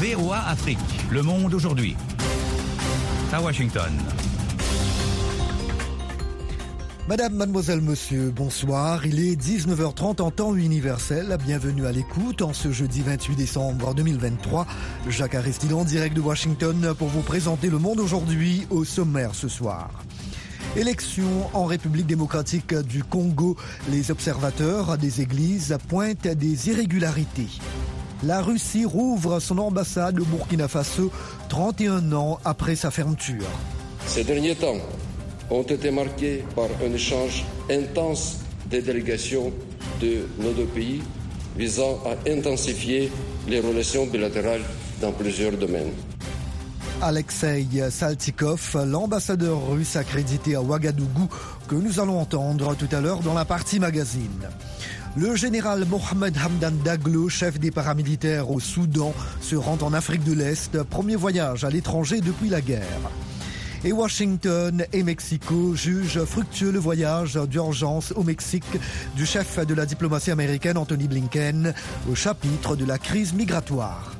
VOA Afrique, le monde aujourd'hui. À Washington. Madame, mademoiselle, monsieur, bonsoir. Il est 19h30 en temps universel. Bienvenue à l'écoute en ce jeudi 28 décembre 2023. Jacques Aristide en direct de Washington pour vous présenter le monde aujourd'hui au sommaire ce soir. Élection en République démocratique du Congo. Les observateurs des églises pointent des irrégularités. La Russie rouvre son ambassade au Burkina Faso 31 ans après sa fermeture. Ces derniers temps ont été marqués par un échange intense des délégations de nos deux pays visant à intensifier les relations bilatérales dans plusieurs domaines. Alexei Saltikov, l'ambassadeur russe accrédité à Ouagadougou, que nous allons entendre tout à l'heure dans la partie magazine. Le général Mohamed Hamdan Daglo, chef des paramilitaires au Soudan, se rend en Afrique de l'Est, premier voyage à l'étranger depuis la guerre. Et Washington et Mexico jugent fructueux le voyage d'urgence au Mexique du chef de la diplomatie américaine Anthony Blinken au chapitre de la crise migratoire.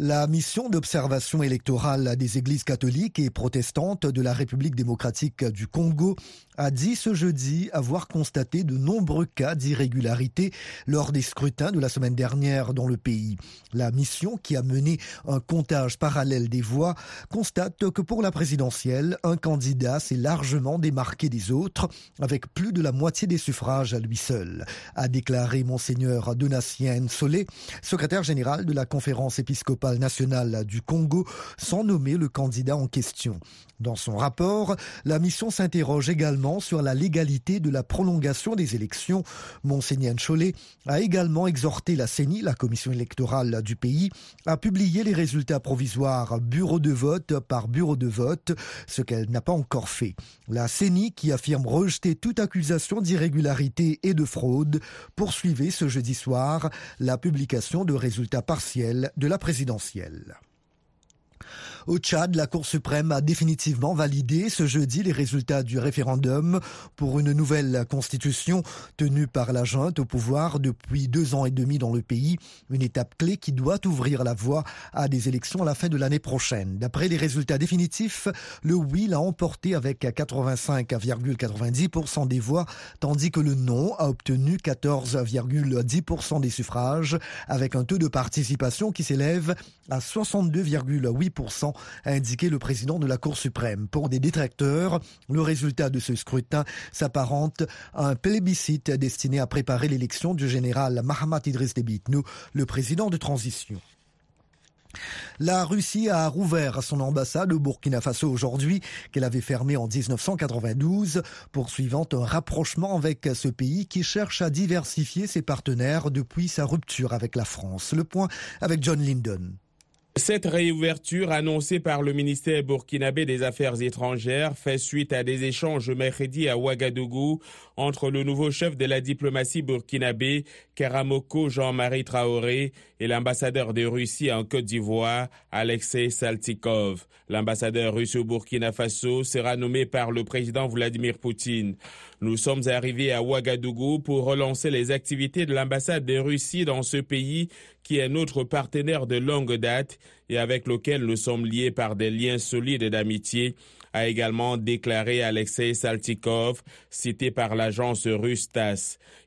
La mission d'observation électorale des églises catholiques et protestantes de la République démocratique du Congo a dit ce jeudi avoir constaté de nombreux cas d'irrégularité lors des scrutins de la semaine dernière dans le pays. La mission, qui a mené un comptage parallèle des voix, constate que pour la présidentielle, un candidat s'est largement démarqué des autres, avec plus de la moitié des suffrages à lui seul, a déclaré Monseigneur Donatien Solé, secrétaire général de la conférence épiscopale nationale du Congo, sans nommer le candidat en question. Dans son rapport, la mission s'interroge également sur la légalité de la prolongation des élections. Monseigneur Cholet a également exhorté la CENI, la commission électorale du pays, à publier les résultats provisoires bureau de vote par bureau de vote, ce qu'elle n'a pas encore fait. La CENI, qui affirme rejeter toute accusation d'irrégularité et de fraude, poursuivait ce jeudi soir la publication de résultats partiels de la présidentielle. Au Tchad, la Cour suprême a définitivement validé ce jeudi les résultats du référendum pour une nouvelle constitution tenue par la junte au pouvoir depuis deux ans et demi dans le pays, une étape clé qui doit ouvrir la voie à des élections à la fin de l'année prochaine. D'après les résultats définitifs, le oui l'a emporté avec 85,90% des voix, tandis que le non a obtenu 14,10% des suffrages, avec un taux de participation qui s'élève à 62,8% a indiqué le président de la Cour suprême. Pour des détracteurs, le résultat de ce scrutin s'apparente à un plébiscite destiné à préparer l'élection du général Mahamat Idriss Debitnou, le président de transition. La Russie a rouvert son ambassade au Burkina Faso aujourd'hui, qu'elle avait fermée en 1992, poursuivant un rapprochement avec ce pays qui cherche à diversifier ses partenaires depuis sa rupture avec la France. Le point avec John Lyndon. Cette réouverture annoncée par le ministère burkinabé des Affaires étrangères fait suite à des échanges mercredi à Ouagadougou entre le nouveau chef de la diplomatie burkinabé, Karamoko Jean-Marie Traoré, et l'ambassadeur de Russie en Côte d'Ivoire, Alexei Saltikov. L'ambassadeur russe au Burkina Faso sera nommé par le président Vladimir Poutine. Nous sommes arrivés à Ouagadougou pour relancer les activités de l'ambassade de Russie dans ce pays qui est notre partenaire de longue date et avec lequel nous sommes liés par des liens solides d'amitié a également déclaré Alexei Saltikov, cité par l'agence russe.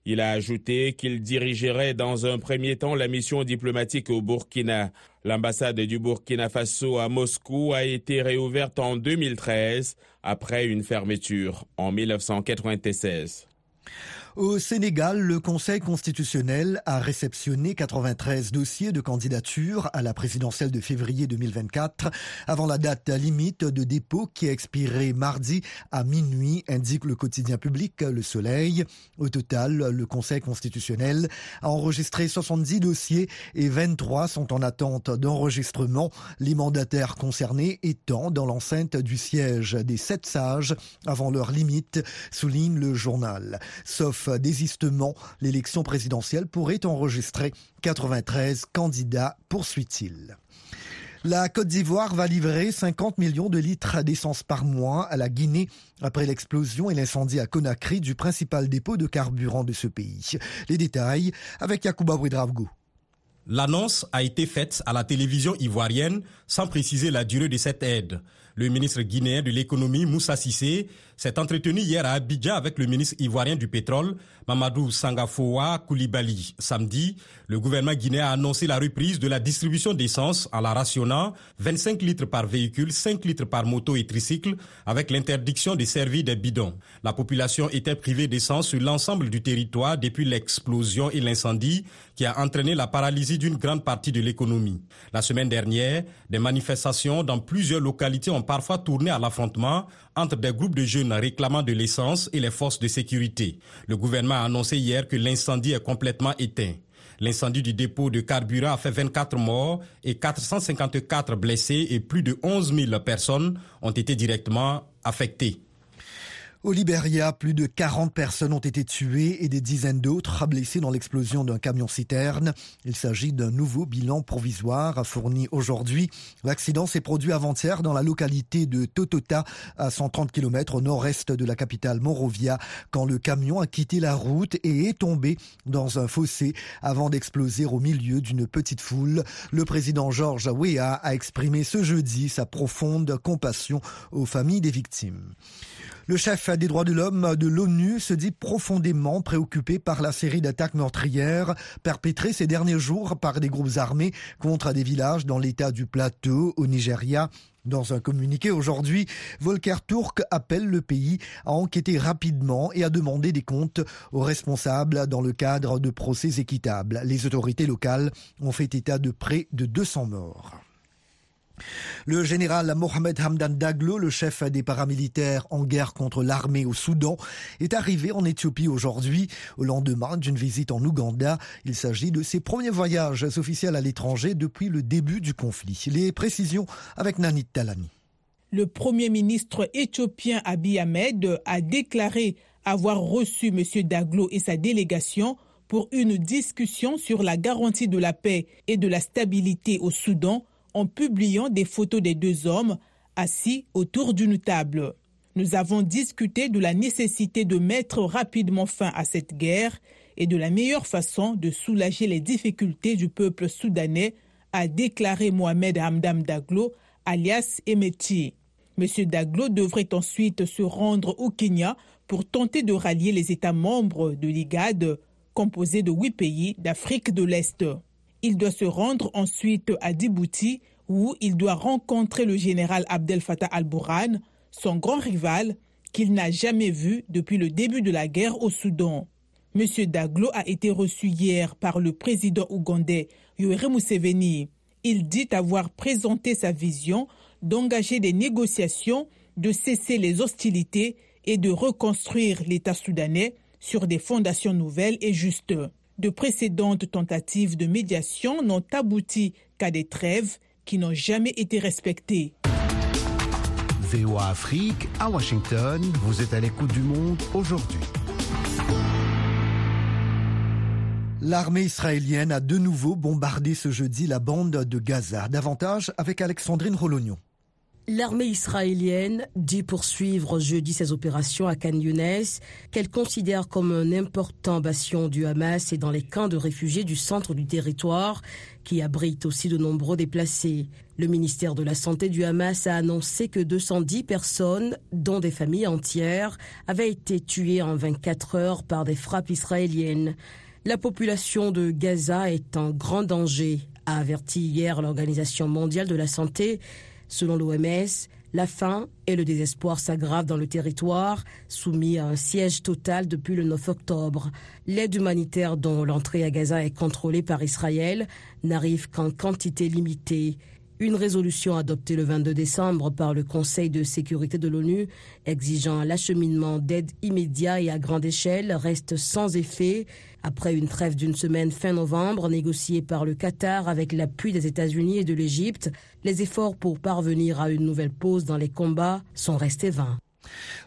Il a ajouté qu'il dirigerait dans un premier temps la mission diplomatique au Burkina. L'ambassade du Burkina Faso à Moscou a été réouverte en 2013 après une fermeture en 1996. Au Sénégal, le Conseil constitutionnel a réceptionné 93 dossiers de candidature à la présidentielle de février 2024 avant la date limite de dépôt qui a expiré mardi à minuit, indique le quotidien public Le Soleil. Au total, le Conseil constitutionnel a enregistré 70 dossiers et 23 sont en attente d'enregistrement, les mandataires concernés étant dans l'enceinte du siège des sept sages avant leur limite, souligne le journal. Sauf désistement, l'élection présidentielle pourrait enregistrer 93 candidats, poursuit-il. La Côte d'Ivoire va livrer 50 millions de litres d'essence par mois à la Guinée après l'explosion et l'incendie à Conakry du principal dépôt de carburant de ce pays. Les détails avec Yacouba Ouedraogo. L'annonce a été faite à la télévision ivoirienne sans préciser la durée de cette aide. Le ministre guinéen de l'économie, Moussa Sissé, s'est entretenu hier à Abidjan avec le ministre ivoirien du pétrole, Mamadou Sangafoa Koulibaly. Samedi, le gouvernement guinéen a annoncé la reprise de la distribution d'essence en la rationnant 25 litres par véhicule, 5 litres par moto et tricycle, avec l'interdiction de servir des bidons. La population était privée d'essence sur l'ensemble du territoire depuis l'explosion et l'incendie qui a entraîné la paralysie d'une grande partie de l'économie. La semaine dernière, des manifestations dans plusieurs localités ont parfois tourné à l'affrontement entre des groupes de jeunes réclamant de l'essence et les forces de sécurité. Le gouvernement a annoncé hier que l'incendie est complètement éteint. L'incendie du dépôt de carburant a fait 24 morts et 454 blessés et plus de 11 000 personnes ont été directement affectées. Au Libéria, plus de 40 personnes ont été tuées et des dizaines d'autres blessées dans l'explosion d'un camion-citerne. Il s'agit d'un nouveau bilan provisoire fourni aujourd'hui. L'accident s'est produit avant-hier dans la localité de Totota, à 130 km au nord-est de la capitale Monrovia, quand le camion a quitté la route et est tombé dans un fossé avant d'exploser au milieu d'une petite foule. Le président Georges Weah a exprimé ce jeudi sa profonde compassion aux familles des victimes. Le chef des droits de l'homme de l'ONU se dit profondément préoccupé par la série d'attaques meurtrières perpétrées ces derniers jours par des groupes armés contre des villages dans l'état du plateau au Nigeria. Dans un communiqué aujourd'hui, Volker Turk appelle le pays à enquêter rapidement et à demander des comptes aux responsables dans le cadre de procès équitables. Les autorités locales ont fait état de près de 200 morts. Le général Mohamed Hamdan Daglo, le chef des paramilitaires en guerre contre l'armée au Soudan, est arrivé en Éthiopie aujourd'hui, au lendemain d'une visite en Ouganda. Il s'agit de ses premiers voyages officiels à l'étranger depuis le début du conflit. Les précisions avec Nanit Talani. Le premier ministre éthiopien Abiy Ahmed a déclaré avoir reçu M. Daglo et sa délégation pour une discussion sur la garantie de la paix et de la stabilité au Soudan en publiant des photos des deux hommes assis autour d'une table. Nous avons discuté de la nécessité de mettre rapidement fin à cette guerre et de la meilleure façon de soulager les difficultés du peuple soudanais, a déclaré Mohamed Hamdam Daglo, alias Emeti. M. Daglo devrait ensuite se rendre au Kenya pour tenter de rallier les États membres de l'IGAD, composé de huit pays d'Afrique de l'Est. Il doit se rendre ensuite à Djibouti où il doit rencontrer le général Abdel Fattah al-Bourhan, son grand rival qu'il n'a jamais vu depuis le début de la guerre au Soudan. M. Daglo a été reçu hier par le président ougandais Yoweri Museveni. Il dit avoir présenté sa vision d'engager des négociations, de cesser les hostilités et de reconstruire l'État soudanais sur des fondations nouvelles et justes. De précédentes tentatives de médiation n'ont abouti qu'à des trêves qui n'ont jamais été respectées. VOA Afrique, à Washington, vous êtes à l'écoute du monde aujourd'hui. L'armée israélienne a de nouveau bombardé ce jeudi la bande de Gaza. Davantage avec Alexandrine Rolognon. L'armée israélienne dit poursuivre jeudi ses opérations à Khan Younes, qu'elle considère comme un important bastion du Hamas et dans les camps de réfugiés du centre du territoire, qui abrite aussi de nombreux déplacés. Le ministère de la Santé du Hamas a annoncé que 210 personnes, dont des familles entières, avaient été tuées en 24 heures par des frappes israéliennes. La population de Gaza est en grand danger, a averti hier l'Organisation mondiale de la santé Selon l'OMS, la faim et le désespoir s'aggravent dans le territoire, soumis à un siège total depuis le 9 octobre. L'aide humanitaire dont l'entrée à Gaza est contrôlée par Israël n'arrive qu'en quantité limitée. Une résolution adoptée le 22 décembre par le Conseil de sécurité de l'ONU exigeant l'acheminement d'aide immédiat et à grande échelle reste sans effet après une trêve d'une semaine fin novembre négociée par le Qatar avec l'appui des États-Unis et de l'Égypte. Les efforts pour parvenir à une nouvelle pause dans les combats sont restés vains.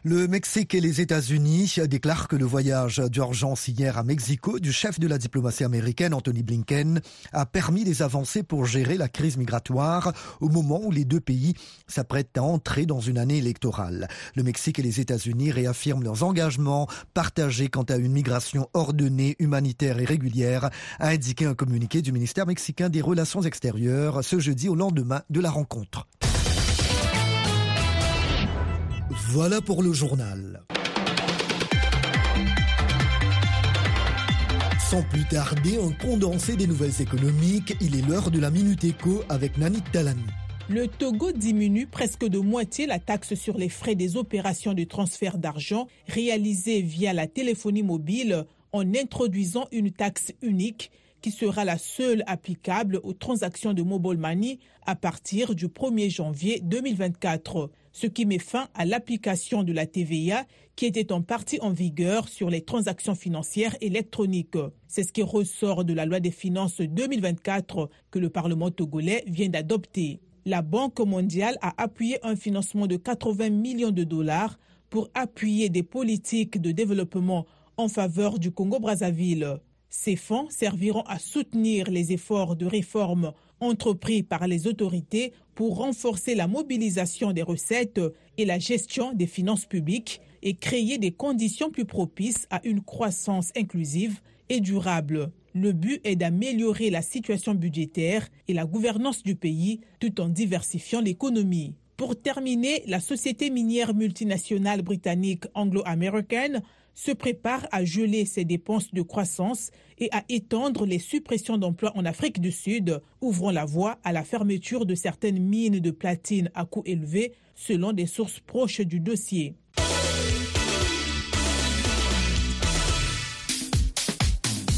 Le Mexique et les États-Unis déclarent que le voyage d'urgence hier à Mexico du chef de la diplomatie américaine Anthony Blinken a permis des avancées pour gérer la crise migratoire au moment où les deux pays s'apprêtent à entrer dans une année électorale. Le Mexique et les États-Unis réaffirment leurs engagements partagés quant à une migration ordonnée, humanitaire et régulière, a indiqué un communiqué du ministère mexicain des Relations extérieures ce jeudi au lendemain de la rencontre. Voilà pour le journal. Sans plus tarder, un condensé des nouvelles économiques, il est l'heure de la Minute Éco avec Nanit Talani. Le Togo diminue presque de moitié la taxe sur les frais des opérations de transfert d'argent réalisées via la téléphonie mobile en introduisant une taxe unique qui sera la seule applicable aux transactions de mobile money à partir du 1er janvier 2024 ce qui met fin à l'application de la TVA qui était en partie en vigueur sur les transactions financières électroniques. C'est ce qui ressort de la loi des finances 2024 que le Parlement togolais vient d'adopter. La Banque mondiale a appuyé un financement de 80 millions de dollars pour appuyer des politiques de développement en faveur du Congo-Brazzaville. Ces fonds serviront à soutenir les efforts de réforme entrepris par les autorités pour renforcer la mobilisation des recettes et la gestion des finances publiques et créer des conditions plus propices à une croissance inclusive et durable. Le but est d'améliorer la situation budgétaire et la gouvernance du pays tout en diversifiant l'économie. Pour terminer, la société minière multinationale britannique anglo-américaine se prépare à geler ses dépenses de croissance et à étendre les suppressions d'emplois en Afrique du Sud, ouvrant la voie à la fermeture de certaines mines de platine à coût élevé, selon des sources proches du dossier.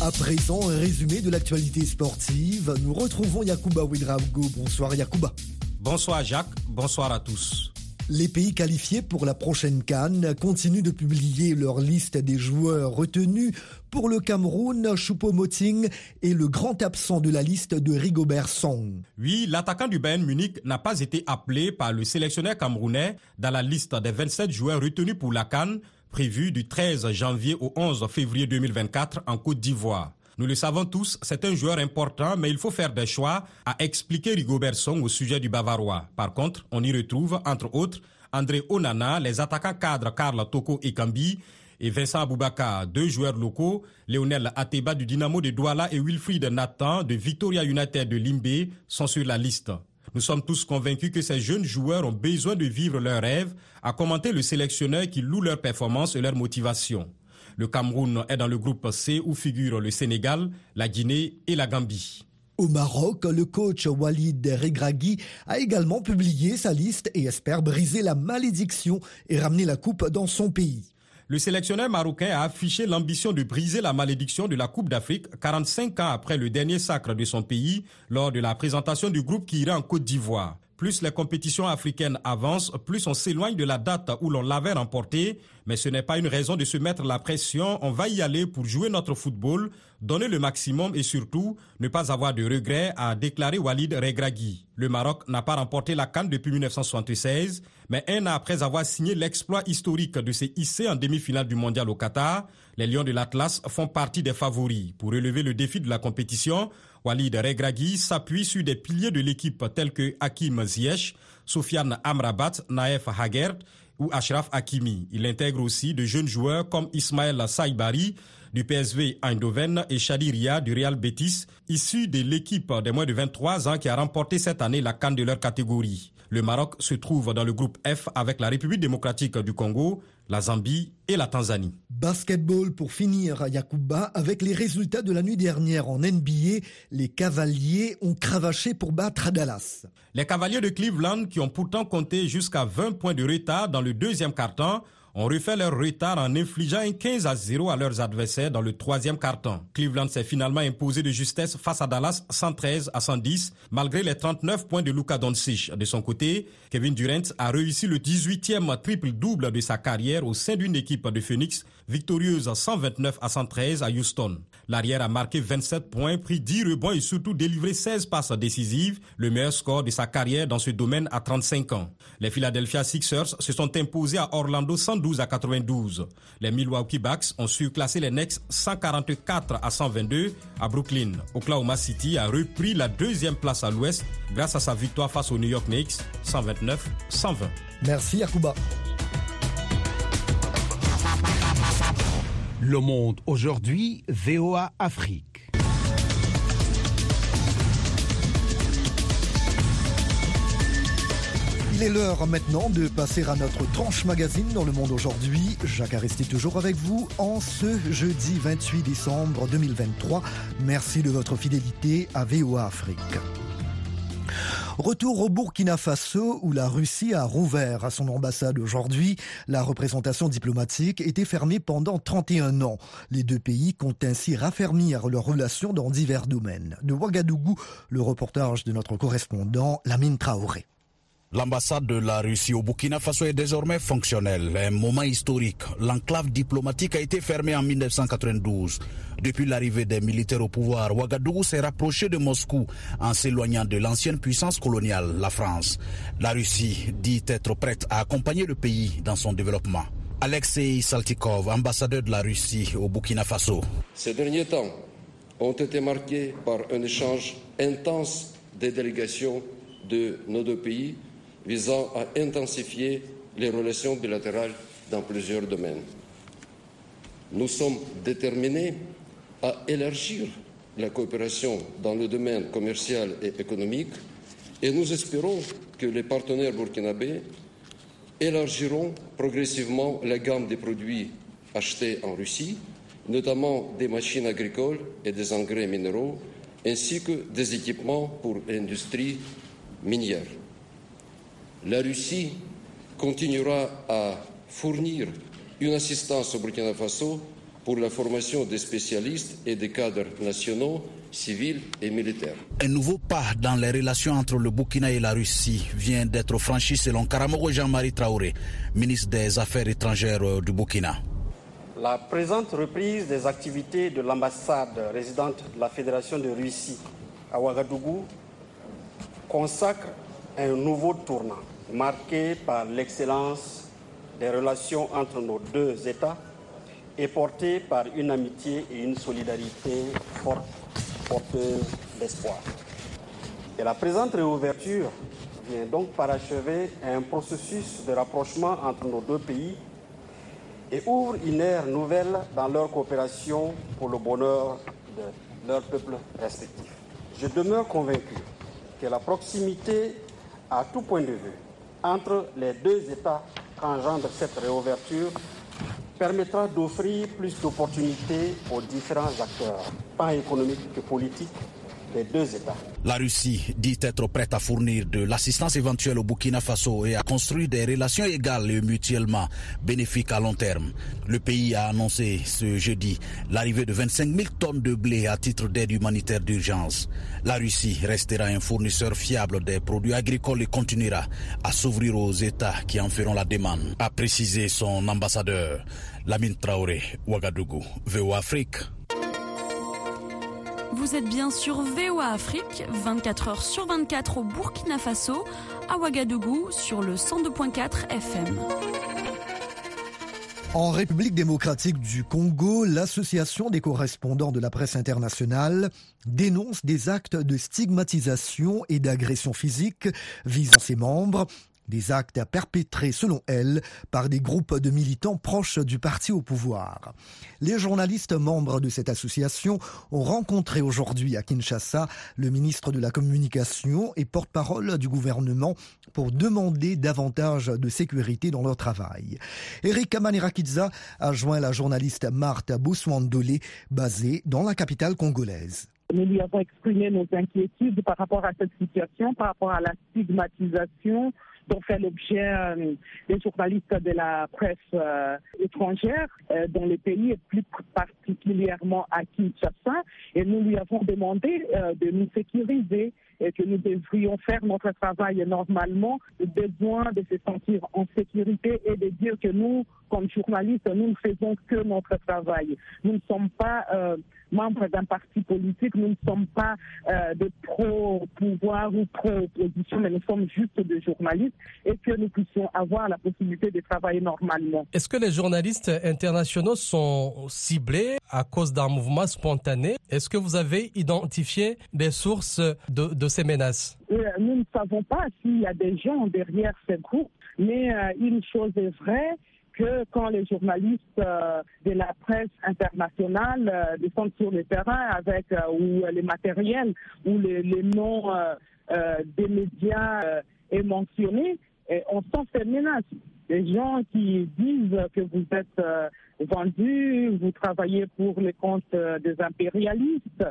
À présent, un résumé de l'actualité sportive. Nous retrouvons Yacouba Ouidraogo. Bonsoir Yacouba. Bonsoir Jacques, bonsoir à tous. Les pays qualifiés pour la prochaine Cannes continuent de publier leur liste des joueurs retenus. Pour le Cameroun, Choupo-Moting est le grand absent de la liste de Rigobert Song. Oui, l'attaquant du Bayern Munich n'a pas été appelé par le sélectionneur camerounais dans la liste des 27 joueurs retenus pour la Cannes prévue du 13 janvier au 11 février 2024 en Côte d'Ivoire. Nous le savons tous, c'est un joueur important, mais il faut faire des choix, a expliqué Rigobert Song au sujet du Bavarois. Par contre, on y retrouve, entre autres, André Onana, les attaquants cadres Karl Toko Ekambi et Vincent Aboubaka, deux joueurs locaux, Lionel Ateba du Dynamo de Douala et Wilfried Nathan de Victoria United de Limbe sont sur la liste. Nous sommes tous convaincus que ces jeunes joueurs ont besoin de vivre leurs rêves, a commenté le sélectionneur qui loue leur performance et leur motivation. Le Cameroun est dans le groupe C où figurent le Sénégal, la Guinée et la Gambie. Au Maroc, le coach Walid Regragui a également publié sa liste et espère briser la malédiction et ramener la coupe dans son pays. Le sélectionneur marocain a affiché l'ambition de briser la malédiction de la Coupe d'Afrique 45 ans après le dernier sacre de son pays lors de la présentation du groupe qui ira en Côte d'Ivoire. Plus les compétitions africaines avancent, plus on s'éloigne de la date où l'on l'avait remporté. Mais ce n'est pas une raison de se mettre la pression. On va y aller pour jouer notre football, donner le maximum et surtout ne pas avoir de regrets, a déclaré Walid Regragui. Le Maroc n'a pas remporté la Cannes depuis 1976, mais un an après avoir signé l'exploit historique de ses hissés en demi-finale du mondial au Qatar, les Lions de l'Atlas font partie des favoris. Pour relever le défi de la compétition, Walid Regragui s'appuie sur des piliers de l'équipe tels que Hakim Ziyech, Sofiane Amrabat, Naef Hagert ou Ashraf Hakimi. Il intègre aussi de jeunes joueurs comme Ismaël Saibari du PSV Eindhoven et Shadiria du Real Betis, issus de l'équipe des moins de 23 ans qui a remporté cette année la canne de leur catégorie. Le Maroc se trouve dans le groupe F avec la République démocratique du Congo, la Zambie et la Tanzanie. Basketball pour finir, Yakuba, avec les résultats de la nuit dernière en NBA, les Cavaliers ont cravaché pour battre Dallas. Les Cavaliers de Cleveland, qui ont pourtant compté jusqu'à 20 points de retard dans le deuxième quart-temps, ont refait leur retard en infligeant un 15 à 0 à leurs adversaires dans le troisième carton. Cleveland s'est finalement imposé de justesse face à Dallas 113 à 110 malgré les 39 points de Luka Doncic. De son côté, Kevin Durant a réussi le 18e triple-double de sa carrière au sein d'une équipe de Phoenix victorieuse 129 à 113 à Houston. L'arrière a marqué 27 points, pris 10 rebonds et surtout délivré 16 passes décisives, le meilleur score de sa carrière dans ce domaine à 35 ans. Les Philadelphia Sixers se sont imposés à Orlando 112 à 92. Les Milwaukee Bucks ont surclassé les Knicks 144 à 122 à Brooklyn. Oklahoma City a repris la deuxième place à l'ouest grâce à sa victoire face aux New York Knicks 129-120. Merci Akuba. Le Monde aujourd'hui, VOA Afrique. Il est l'heure maintenant de passer à notre tranche magazine dans le monde aujourd'hui. Jacques Aresti toujours avec vous en ce jeudi 28 décembre 2023. Merci de votre fidélité à VOA Afrique. Retour au Burkina Faso où la Russie a rouvert à son ambassade aujourd'hui. La représentation diplomatique était fermée pendant 31 ans. Les deux pays comptent ainsi raffermir leurs relations dans divers domaines. De Ouagadougou, le reportage de notre correspondant Lamine Traoré. L'ambassade de la Russie au Burkina Faso est désormais fonctionnelle. Un moment historique. L'enclave diplomatique a été fermée en 1992. Depuis l'arrivée des militaires au pouvoir, Ouagadougou s'est rapproché de Moscou en s'éloignant de l'ancienne puissance coloniale, la France. La Russie dit être prête à accompagner le pays dans son développement. Alexei Saltikov, ambassadeur de la Russie au Burkina Faso. Ces derniers temps ont été marqués par un échange intense des délégations de nos deux pays visant à intensifier les relations bilatérales dans plusieurs domaines. Nous sommes déterminés à élargir la coopération dans le domaine commercial et économique et nous espérons que les partenaires burkinabés élargiront progressivement la gamme des produits achetés en Russie, notamment des machines agricoles et des engrais minéraux, ainsi que des équipements pour l'industrie minière. La Russie continuera à fournir une assistance au Burkina Faso pour la formation des spécialistes et des cadres nationaux, civils et militaires. Un nouveau pas dans les relations entre le Burkina et la Russie vient d'être franchi selon Karamoko Jean-Marie Traoré, ministre des Affaires étrangères du Burkina. La présente reprise des activités de l'ambassade résidente de la Fédération de Russie à Ouagadougou consacre un nouveau tournant marqué par l'excellence des relations entre nos deux États et porté par une amitié et une solidarité forte, porteuse d'espoir. Et la présente réouverture vient donc parachever un processus de rapprochement entre nos deux pays et ouvre une ère nouvelle dans leur coopération pour le bonheur de leurs peuples respectifs. Je demeure convaincu que la proximité à tout point de vue entre les deux États qu'engendre cette réouverture permettra d'offrir plus d'opportunités aux différents acteurs, tant économiques que politiques, La Russie dit être prête à fournir de l'assistance éventuelle au Burkina Faso et à construire des relations égales et mutuellement bénéfiques à long terme. Le pays a annoncé ce jeudi l'arrivée de 25 000 tonnes de blé à titre d'aide humanitaire d'urgence. La Russie restera un fournisseur fiable des produits agricoles et continuera à s'ouvrir aux États qui en feront la demande, a précisé son ambassadeur. Lamine Traoré, Ouagadougou, VO Afrique. Vous êtes bien sur VOA Afrique, 24 heures sur 24 au Burkina Faso, à Ouagadougou sur le 102.4 FM. En République démocratique du Congo, l'Association des correspondants de la presse internationale dénonce des actes de stigmatisation et d'agression physique visant ses membres des actes perpétrés, selon elle, par des groupes de militants proches du parti au pouvoir. Les journalistes membres de cette association ont rencontré aujourd'hui à Kinshasa le ministre de la Communication et porte-parole du gouvernement pour demander davantage de sécurité dans leur travail. Eric Kamanirakiza a joint la journaliste Marthe Bouswandolé, basée dans la capitale congolaise. Nous lui avons exprimé nos inquiétudes par rapport à cette situation, par rapport à la stigmatisation dont fait l'objet euh, des journalistes de la presse euh, étrangère euh, dans le pays et plus particulièrement à Kinshasa. Et nous lui avons demandé de nous sécuriser et que nous devrions faire notre travail normalement, besoin de se sentir en sécurité et de dire que nous, comme journalistes, nous ne faisons que notre travail. Nous ne sommes pas membres d'un parti politique, nous ne sommes pas euh, de pro-pouvoir ou pro-opposition, mais nous sommes juste des journalistes et que nous puissions avoir la possibilité de travailler normalement. Est-ce que les journalistes internationaux sont ciblés à cause d'un mouvement spontané? Est-ce que vous avez identifié des sources de, de ces menaces? Euh, Nous ne savons pas s'il y a des gens derrière ces groupes, mais euh, une chose est vraie, que quand les journalistes euh, de la presse internationale euh, descendent sur le terrain avec euh, ou les matériels ou les, noms des médias est mentionné, on sent ces menaces. Les gens qui disent que vous êtes vendus, vous travaillez pour les comptes des impérialistes.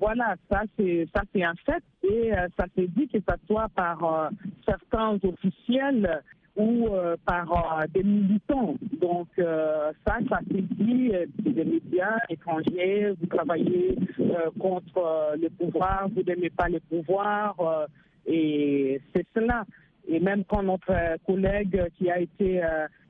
Voilà, ça c'est ça c'est un fait et ça s'est dit que ce soit par certains officiels ou euh, par euh, des militants. Donc euh, ça, ça s'est dit, des médias étrangers, vous travaillez contre le pouvoir, vous n'aimez pas le pouvoir, et c'est cela. Et même quand notre collègue qui a été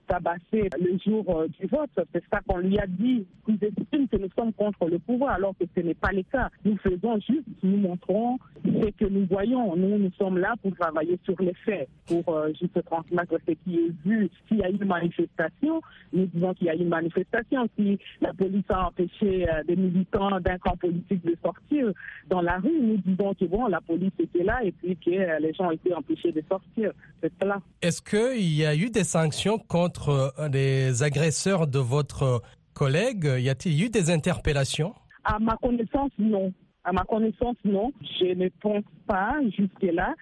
tabassé le jour euh, du vote. C'est ça qu'on lui a dit. Ils estiment que nous sommes contre le pouvoir, alors que ce n'est pas le cas. Nous faisons juste, nous montrons ce que nous voyons. Nous, nous sommes là pour travailler sur les faits, pour euh, juste transmettre ce qui est vu. S'il y a une manifestation, nous disons qu'il y a une manifestation. Si la police a empêché euh, des militants d'un camp politique de sortir dans la rue, nous disons que bon, la police était là et puis que les gens été empêchés de sortir. C'est cela. Est-ce qu'il y a eu des sanctions contre des agresseurs de votre collègue Y a-t-il eu des interpellations? À ma connaissance, non. À ma connaissance, non. Je ne pense pas jusque-là,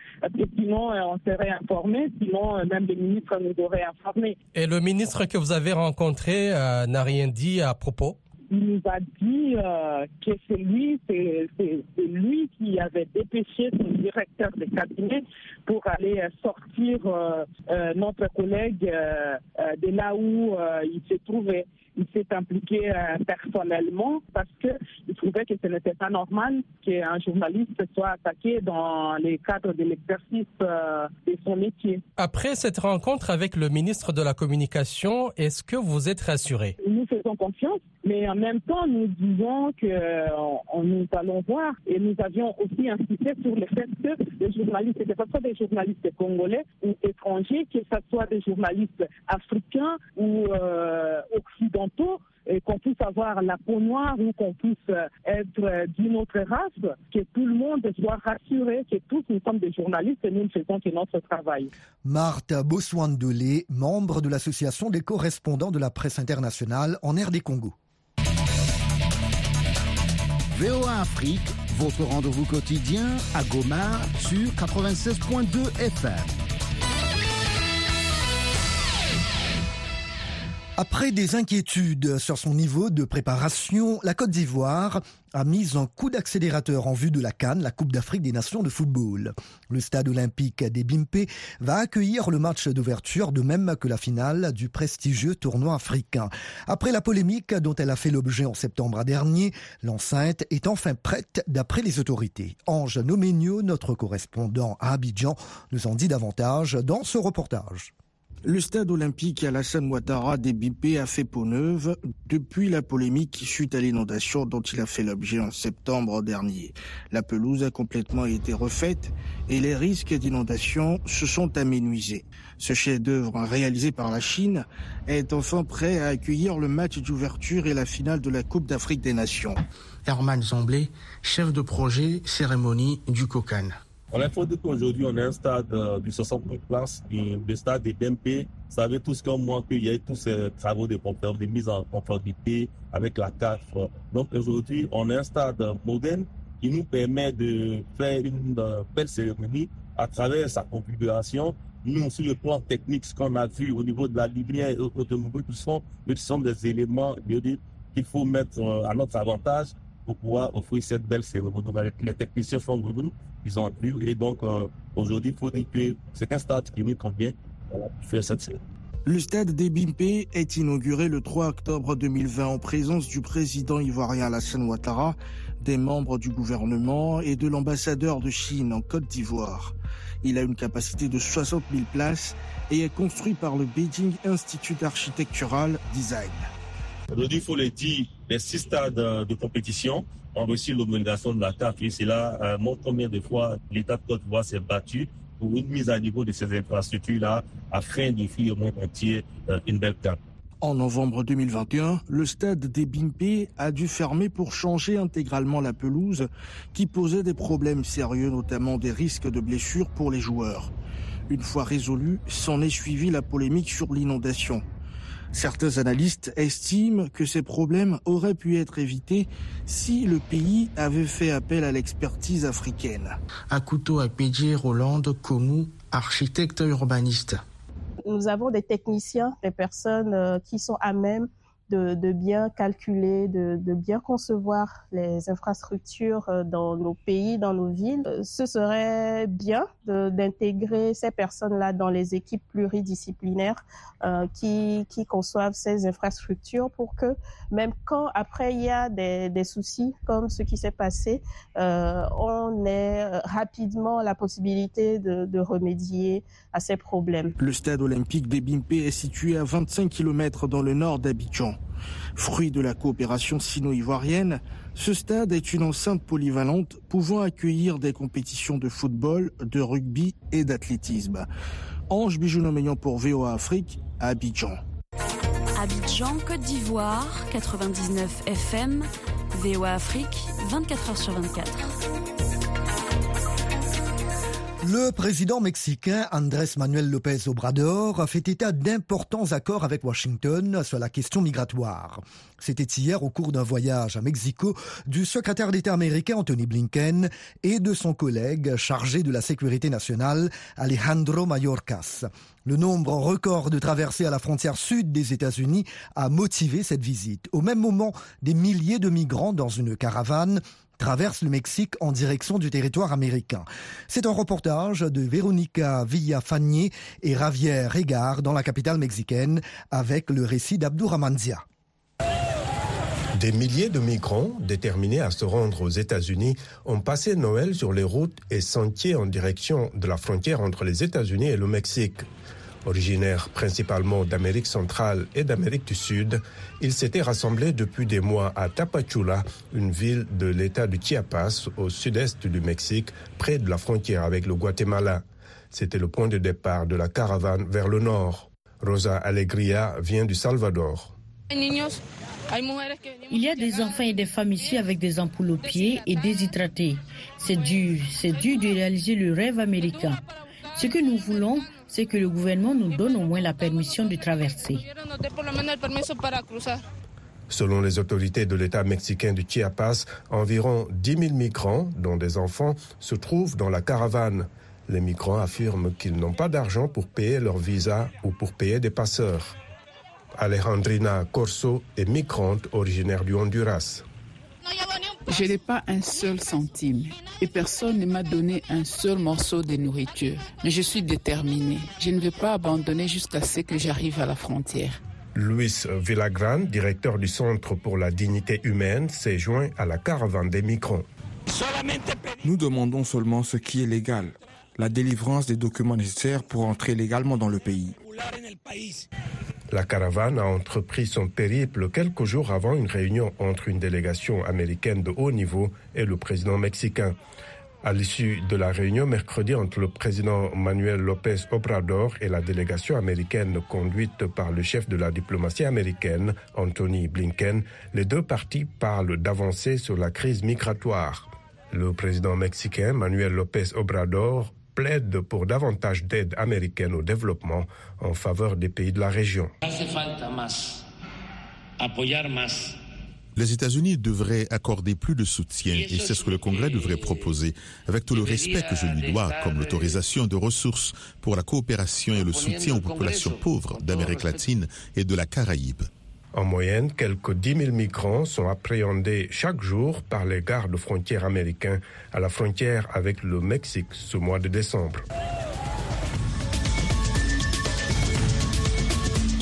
sinon, euh, on serait informé, sinon, euh, même le ministre nous aurait informés. Et le ministre que vous avez rencontré euh, n'a rien dit à propos? Il nous a dit que c'est lui, c'est lui qui avait dépêché son directeur de cabinet pour aller sortir notre collègue de là où il se trouvait il s'est impliqué euh, personnellement parce qu'il trouvait que ce n'était pas normal qu'un journaliste soit attaqué dans les cadres de l'exercice euh, de son métier. Après cette rencontre avec le ministre de la Communication, est-ce que vous êtes rassuré? Nous faisons confiance, mais en même temps, nous disons que euh, nous allons voir et nous avions aussi insisté sur le fait que les journalistes, que ce soit des journalistes congolais ou étrangers, que ce soit des journalistes africains ou occidentaux, et qu'on puisse avoir la peau noire ou qu'on puisse euh, être euh, d'une autre race, que tout le monde soit rassuré que tous nous sommes des journalistes et nous ne faisons que notre travail. Marthe Boswandolé, membre de l'association des correspondants de la presse internationale en des Congo. VOA Afrique, votre rendez-vous quotidien à Goma sur 96.2 FM. Après des inquiétudes sur son niveau de préparation, la Côte d'Ivoire a mis un coup d'accélérateur en vue de la Cannes, la Coupe d'Afrique des Nations de football. Le stade olympique des Bimpe va accueillir le match d'ouverture de même que la finale du prestigieux tournoi africain. Après la polémique dont elle a fait l'objet en septembre dernier, l'enceinte est enfin prête d'après les autorités. Ange Nomenio, notre correspondant à Abidjan, nous en dit davantage dans ce reportage. Le stade olympique Alassane Ouattara des BP a fait peau neuve depuis la polémique suite à l'inondation dont il a fait l'objet en septembre dernier. La pelouse a complètement été refaite et les risques d'inondation se sont aménuisés. Ce chef-d'œuvre réalisé par la Chine est enfin prêt à accueillir le match d'ouverture et la finale de la Coupe d'Afrique des Nations. Herman Zamblé, chef de projet cérémonie du Cocan. On a dit qu'aujourd'hui, on a un stade euh, de 60 places, le stade des BMP. Vous savez tous comme moi qu'il y a eu tous ces travaux de, de mise en conformité avec la CAF. Donc aujourd'hui, on a un stade moderne qui nous permet de faire une euh, belle cérémonie à travers sa configuration. Nous, sur le plan technique, ce qu'on a vu au niveau de la lumière automobile, ce sont, ce sont des éléments qu'il faut mettre euh, à notre avantage pour pouvoir offrir cette belle cérémonie. les techniciens sont venus, ils ont appris et donc euh, aujourd'hui, il faut dire que c'est un stade qui nous convient pour faire cette cérémonie. Le stade des Bimpe est inauguré le 3 octobre 2020 en présence du président ivoirien Alassane Ouattara, des membres du gouvernement et de l'ambassadeur de Chine en Côte d'Ivoire. Il a une capacité de 60 000 places et est construit par le Beijing Institute Architectural Design. Aujourd'hui, il faut le dire, les six stades de compétition ont reçu l'honorisation de la CAF et cela montre combien de fois l'État de Côte d'Ivoire s'est battu pour une mise à niveau de ces infrastructures-là afin d'offrir au monde entier une belle carte. En novembre 2021, le stade des Bimpe a dû fermer pour changer intégralement la pelouse qui posait des problèmes sérieux, notamment des risques de blessures pour les joueurs. Une fois résolu, s'en est suivi la polémique sur l'inondation. Certains analystes estiment que ces problèmes auraient pu être évités si le pays avait fait appel à l'expertise africaine. Akuto Apedje Roland Komou, architecte urbaniste. Nous avons des techniciens, des personnes qui sont à même de, bien calculer, de, bien concevoir les infrastructures dans nos pays, dans nos villes. Ce serait bien d'intégrer ces personnes-là dans les équipes pluridisciplinaires qui, qui, conçoivent ces infrastructures pour que même quand après il y a des, des soucis comme ce qui s'est passé, on ait rapidement la possibilité de, de, remédier à ces problèmes. Le stade olympique des Bimpe est situé à 25 km dans le nord d'Abidjan. Fruit de la coopération sino-ivoirienne, ce stade est une enceinte polyvalente pouvant accueillir des compétitions de football, de rugby et d'athlétisme. Ange Bijounomeyan pour VOA Afrique Abidjan. Abidjan, Côte d'Ivoire, 99 FM, VOA Afrique, 24h sur 24. Le président mexicain Andrés Manuel López Obrador a fait état d'importants accords avec Washington sur la question migratoire. C'était hier au cours d'un voyage à Mexico du secrétaire d'État américain Anthony Blinken et de son collègue chargé de la sécurité nationale Alejandro Mayorkas. Le nombre record de traversées à la frontière sud des États-Unis a motivé cette visite. Au même moment, des milliers de migrants dans une caravane traverse le Mexique en direction du territoire américain. C'est un reportage de Veronica Villafanier et Javier Regar dans la capitale mexicaine avec le récit d'Abdouramanzia. Des milliers de migrants déterminés à se rendre aux États-Unis ont passé Noël sur les routes et sentiers en direction de la frontière entre les États-Unis et le Mexique. Originaires principalement d'Amérique centrale et d'Amérique du Sud, ils s'étaient rassemblés depuis des mois à Tapachula, une ville de l'État de Chiapas au sud-est du Mexique, près de la frontière avec le Guatemala. C'était le point de départ de la caravane vers le nord. Rosa Alegria vient du Salvador. Il y a des enfants et des femmes ici avec des ampoules aux pieds et déshydratés. C'est dur, c'est dur de réaliser le rêve américain. Ce que nous voulons, c'est que le gouvernement nous donne au moins la permission de traverser. Selon les autorités de l'État mexicain de Chiapas, environ 10 000 migrants, dont des enfants, se trouvent dans la caravane. Les migrants affirment qu'ils n'ont pas d'argent pour payer leur visa ou pour payer des passeurs. Alejandrina Corso est migrante originaire du Honduras. Je n'ai pas un seul centime et personne ne m'a donné un seul morceau de nourriture. Mais je suis déterminée. Je ne vais pas abandonner jusqu'à ce que j'arrive à la frontière. Luis Villagran, directeur du Centre pour la dignité humaine, s'est joint à la caravane des migrants. Nous demandons seulement ce qui est légal, la délivrance des documents nécessaires pour entrer légalement dans le pays. La caravane a entrepris son périple quelques jours avant une réunion entre une délégation américaine de haut niveau et le président mexicain. À l'issue de la réunion mercredi entre le président Manuel López Obrador et la délégation américaine conduite par le chef de la diplomatie américaine, Anthony Blinken, les deux parties parlent d'avancer sur la crise migratoire. Le président mexicain Manuel López Obrador plaide pour davantage d'aide américaine au développement en faveur des pays de la région. Les États-Unis devraient accorder plus de soutien et c'est ce que le Congrès devrait proposer, avec tout le respect que je lui dois, comme l'autorisation de ressources pour la coopération et le soutien aux populations pauvres d'Amérique latine et de la Caraïbe. En moyenne, quelques 10 000 migrants sont appréhendés chaque jour par les gardes frontières américains à la frontière avec le Mexique ce mois de décembre.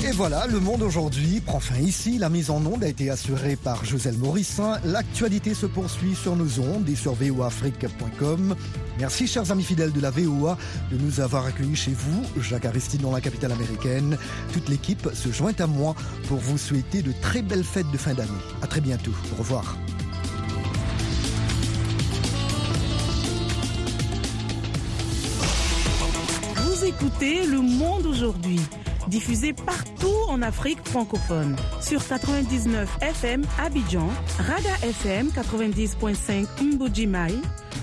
Et voilà, le monde aujourd'hui prend fin ici. La mise en onde a été assurée par Joselle Morissin. L'actualité se poursuit sur nos ondes et sur voafrique.com. Merci, chers amis fidèles de la VOA, de nous avoir accueillis chez vous, Jacques Aristide, dans la capitale américaine. Toute l'équipe se joint à moi pour vous souhaiter de très belles fêtes de fin d'année. À très bientôt. Au revoir. Vous écoutez Le Monde aujourd'hui diffusé partout en Afrique francophone. Sur 99 FM Abidjan, Rada FM 90.5 Mbujimai,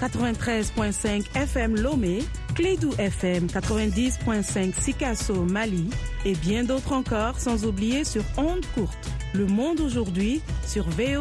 93.5 FM Lomé, Clédou FM 90.5 Sikasso Mali et bien d'autres encore, sans oublier sur Onde Courte. Le monde aujourd'hui sur VO.